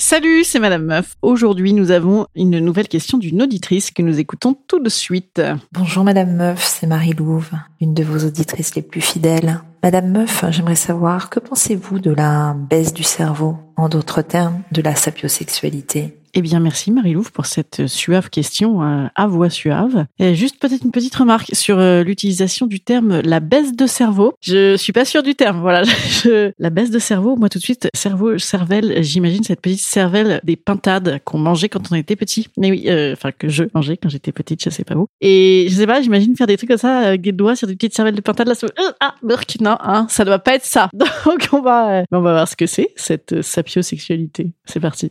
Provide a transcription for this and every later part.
Salut, c'est Madame Meuf. Aujourd'hui, nous avons une nouvelle question d'une auditrice que nous écoutons tout de suite. Bonjour Madame Meuf, c'est Marie Louve, une de vos auditrices les plus fidèles. Madame Meuf, j'aimerais savoir, que pensez-vous de la baisse du cerveau En d'autres termes, de la sapiosexualité? Eh bien, merci Marie-Louve pour cette suave question euh, à voix suave. Juste peut-être une petite remarque sur euh, l'utilisation du terme la baisse de cerveau. Je suis pas sûre du terme. Voilà, Je- la baisse de cerveau. Moi, tout de suite, cerveau, cervelle. J'imagine cette petite cervelle des pintades qu'on mangeait quand on était petit. Mais oui, euh, enfin que je mangeais quand j'étais petite, je sais pas où. Et je sais pas, j'imagine faire des trucs comme ça avec des doigts sur des petites cervelles de pintades. Là, ça- euh, ah, burk, non, hein, ça doit pas être ça. Donc on va, euh, on va voir ce que c'est cette euh, sapiosexualité. C'est parti.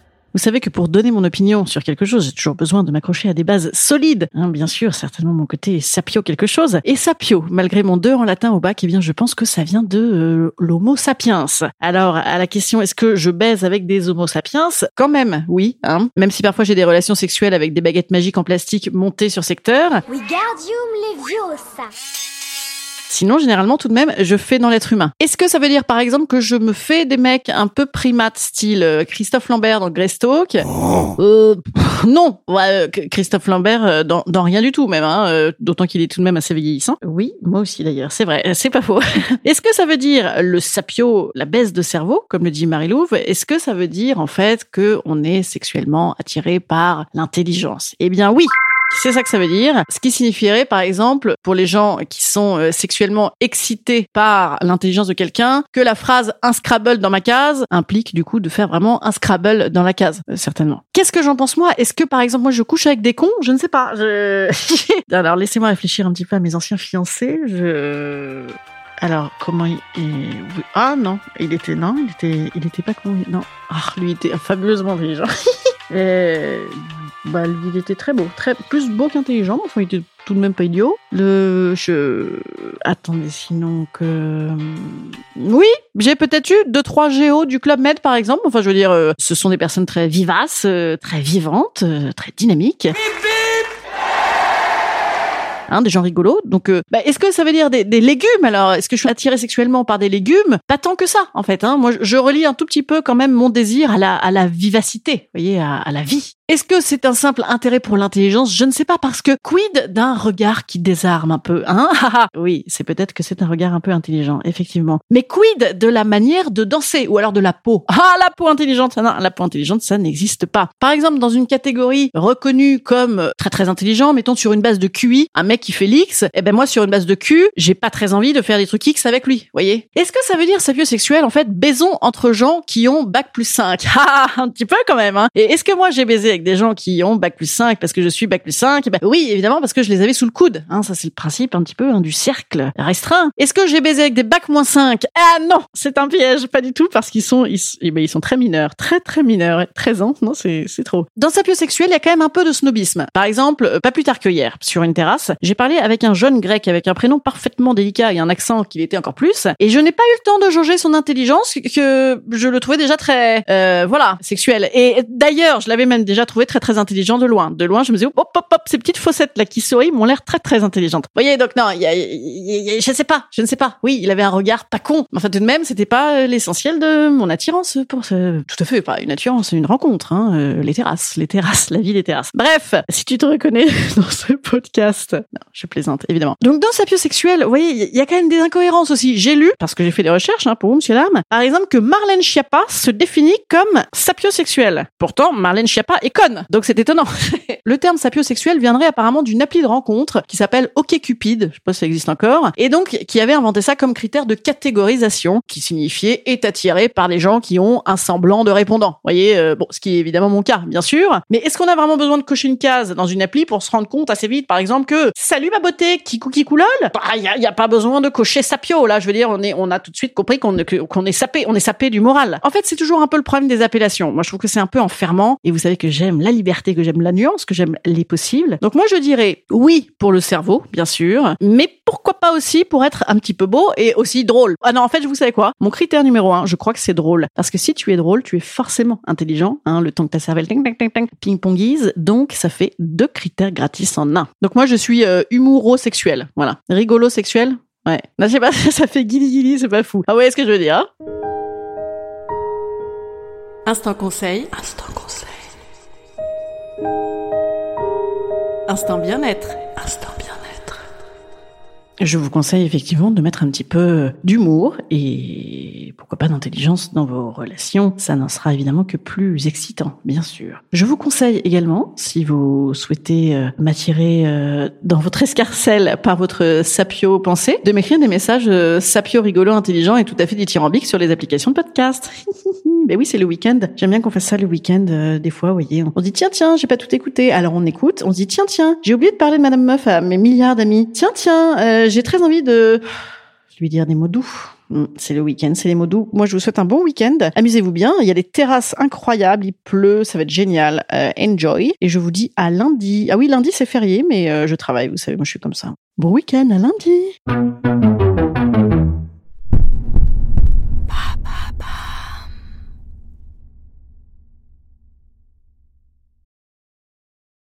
Vous savez que pour donner mon opinion sur quelque chose, j'ai toujours besoin de m'accrocher à des bases solides. Hein, bien sûr, certainement mon côté sapio quelque chose. Et sapio, malgré mon 2 en latin au bac, eh bien je pense que ça vient de euh, l'homo sapiens. Alors, à la question est-ce que je baise avec des homo sapiens? Quand même, oui. Hein, même si parfois j'ai des relations sexuelles avec des baguettes magiques en plastique montées sur secteur. Leviosa. Sinon, généralement, tout de même, je fais dans l'être humain. Est-ce que ça veut dire, par exemple, que je me fais des mecs un peu primates, style euh, Christophe Lambert dans Greystoke? Euh, pff, Non, ouais, euh, Christophe Lambert euh, dans, dans rien du tout même, hein, euh, d'autant qu'il est tout de même assez vieillissant. Oui, moi aussi d'ailleurs, c'est vrai, euh, c'est pas faux. Est-ce que ça veut dire le sapio, la baisse de cerveau, comme le dit Marie-Louve? Est-ce que ça veut dire en fait que on est sexuellement attiré par l'intelligence? Eh bien oui. C'est ça que ça veut dire. Ce qui signifierait, par exemple, pour les gens qui sont euh, sexuellement excités par l'intelligence de quelqu'un, que la phrase un Scrabble dans ma case implique du coup de faire vraiment un Scrabble dans la case, euh, certainement. Qu'est-ce que j'en pense moi? Est-ce que par exemple moi je couche avec des cons? Je ne sais pas. Alors laissez-moi réfléchir un petit peu à mes anciens fiancés. Je alors, comment il. Ah non, il était non, il était, il était pas con. Non, ah lui il était fabuleusement intelligent. Et, bah lui il était très beau, très plus beau qu'intelligent. Enfin, il était tout de même pas idiot. Le, je, attendez, sinon que, oui, j'ai peut-être eu deux trois géos du club Med par exemple. Enfin, je veux dire, euh, ce sont des personnes très vivaces, euh, très vivantes, euh, très dynamiques hein, des gens rigolos. Donc, euh, bah, est-ce que ça veut dire des, des légumes alors? Est-ce que je suis attirée sexuellement par des légumes? Pas tant que ça, en fait. Hein. Moi, je- relie un tout petit peu quand même mon désir à la, à la vivacité, vous voyez, à, à la vie. Est-ce que c'est un simple intérêt pour l'intelligence? Je ne sais pas parce que quid d'un regard qui désarme un peu, hein? Oui, c'est peut-être que c'est un regard un peu intelligent, effectivement. Mais quid de la manière de danser ou alors de la peau? Ah, la peau intelligente, non, la peau intelligente, ça n'existe pas. Par exemple, dans une catégorie reconnue comme très très intelligent, mettons sur une base de QI, un mec qui fait l'X, eh ben moi sur une base de Q, j'ai pas très envie de faire des trucs X avec lui, voyez? Est-ce que ça veut dire sapiosexuel en fait baisons entre gens qui ont bac plus 5 Ah, un petit peu quand même hein. Et est-ce que moi j'ai baisé des gens qui ont bac plus 5 parce que je suis bac plus 5 Eh ben oui, évidemment parce que je les avais sous le coude, hein, ça c'est le principe un petit peu hein, du cercle restreint. Est-ce que j'ai baisé avec des bac moins 5 Ah non, c'est un piège, pas du tout parce qu'ils sont ils, eh ben, ils sont très mineurs, très très mineurs, 13 ans, non c'est trop. Dans sapiosexuel, il y a quand même un peu de snobisme. Par exemple, euh, pas plus tard que hier, sur une terrasse, j'ai parlé avec un jeune grec avec un prénom parfaitement délicat et un accent qui l'était encore plus, et je n'ai pas eu le temps de jauger son intelligence que je le trouvais déjà très euh, voilà sexuel. Et d'ailleurs, je l'avais même déjà trouvé très très intelligent de loin. De loin, je me disais, hop, hop, hop, ces petites fossettes là qui sourient m'ont l'air très très intelligentes. Vous voyez, donc non, y a, il y a- je sais pas, je ne sais pas. Oui, il avait un regard pas con. Mais enfin, tout de même, c'était pas euh, l'essentiel de mon attirance pour ce... Tout à fait, pas une attirance, une rencontre. Hein, euh, les terrasses, les terrasses, la vie des terrasses. Bref, si tu te reconnais dans ce podcast, non, je plaisante évidemment. Donc dans sapiosexuel, vous voyez, il y a quand même des incohérences aussi. J'ai lu, parce que j'ai fait des recherches hein, pour monsieur Lame, par exemple que Marlène Schiappa se définit comme sapiosexuelle. Pourtant, Marlène Schiappa est donc c'est étonnant. Le terme sapiosexuel viendrait apparemment d'une appli de rencontre qui s'appelle OkCupid, je sais pas si ça existe encore, et donc qui avait inventé ça comme critère de catégorisation, qui signifiait est attiré par les gens qui ont un semblant de répondant. Vous voyez, euh, bon, ce qui est évidemment mon cas, bien sûr. Mais est-ce qu'on a vraiment besoin de cocher une case dans une appli pour se rendre compte assez vite, par exemple, que salut ma beauté, kikou kikoulol Bah, il y a, pas besoin de cocher sapio là. Je veux dire, on est, on a tout de suite compris qu'on est sapé, on est sapé du moral. En fait, c'est toujours un peu le problème des appellations. Moi, je trouve que c'est un peu enfermant. Et vous savez que j'aime la liberté, que j'aime la nuance, que j'aime les possibles. Donc moi, je dirais oui pour le cerveau, bien sûr, mais pourquoi pas aussi pour être un petit peu beau et aussi drôle. Ah non, en fait, vous savez quoi? Mon critère numéro un, je crois que c'est drôle, parce que si tu es drôle, tu es forcément intelligent. Hein, le temps que ta cervelle ting ting ting ting ping pongise, donc ça fait deux critères gratis en un. Donc moi, je suis euh, humorosexuel, voilà, rigolo sexuel. Ouais, non, je sais pas, ça fait guili guili, c'est pas fou. Ah ouais, ce que je veux dire. hein? Instant conseil. Instant conseil. Instant bien-être. Instant bien-être. Je vous conseille effectivement de mettre un petit peu d'humour et pourquoi pas d'intelligence dans vos relations. Ça n'en sera évidemment que plus excitant, bien sûr. Je vous conseille également, si vous souhaitez euh, m'attirer euh, dans votre escarcelle par votre sapio pensée, de m'écrire des messages euh, sapio rigolo, intelligent et tout à fait dithyrambiques sur les applications de podcast. Ben oui, c'est le week-end. J'aime bien qu'on fasse ça le week-end. euh, des fois, vous voyez, on dit tiens, tiens, j'ai pas tout écouté. Alors on écoute. On se dit tiens, tiens, j'ai oublié de parler de Madame Meuf à mes milliards d'amis. Tiens, tiens, euh, j'ai très envie de lui dire des mots doux. Hmm, C'est le week-end, c'est les mots doux. Moi, je vous souhaite un bon week-end. Amusez-vous bien. Il y a des terrasses incroyables. Il pleut, ça va être génial. Euh, enjoy. Et je vous dis à lundi. Ah oui, lundi c'est férié, mais je travaille. Vous savez, moi je suis comme ça. Bon week-end, à lundi.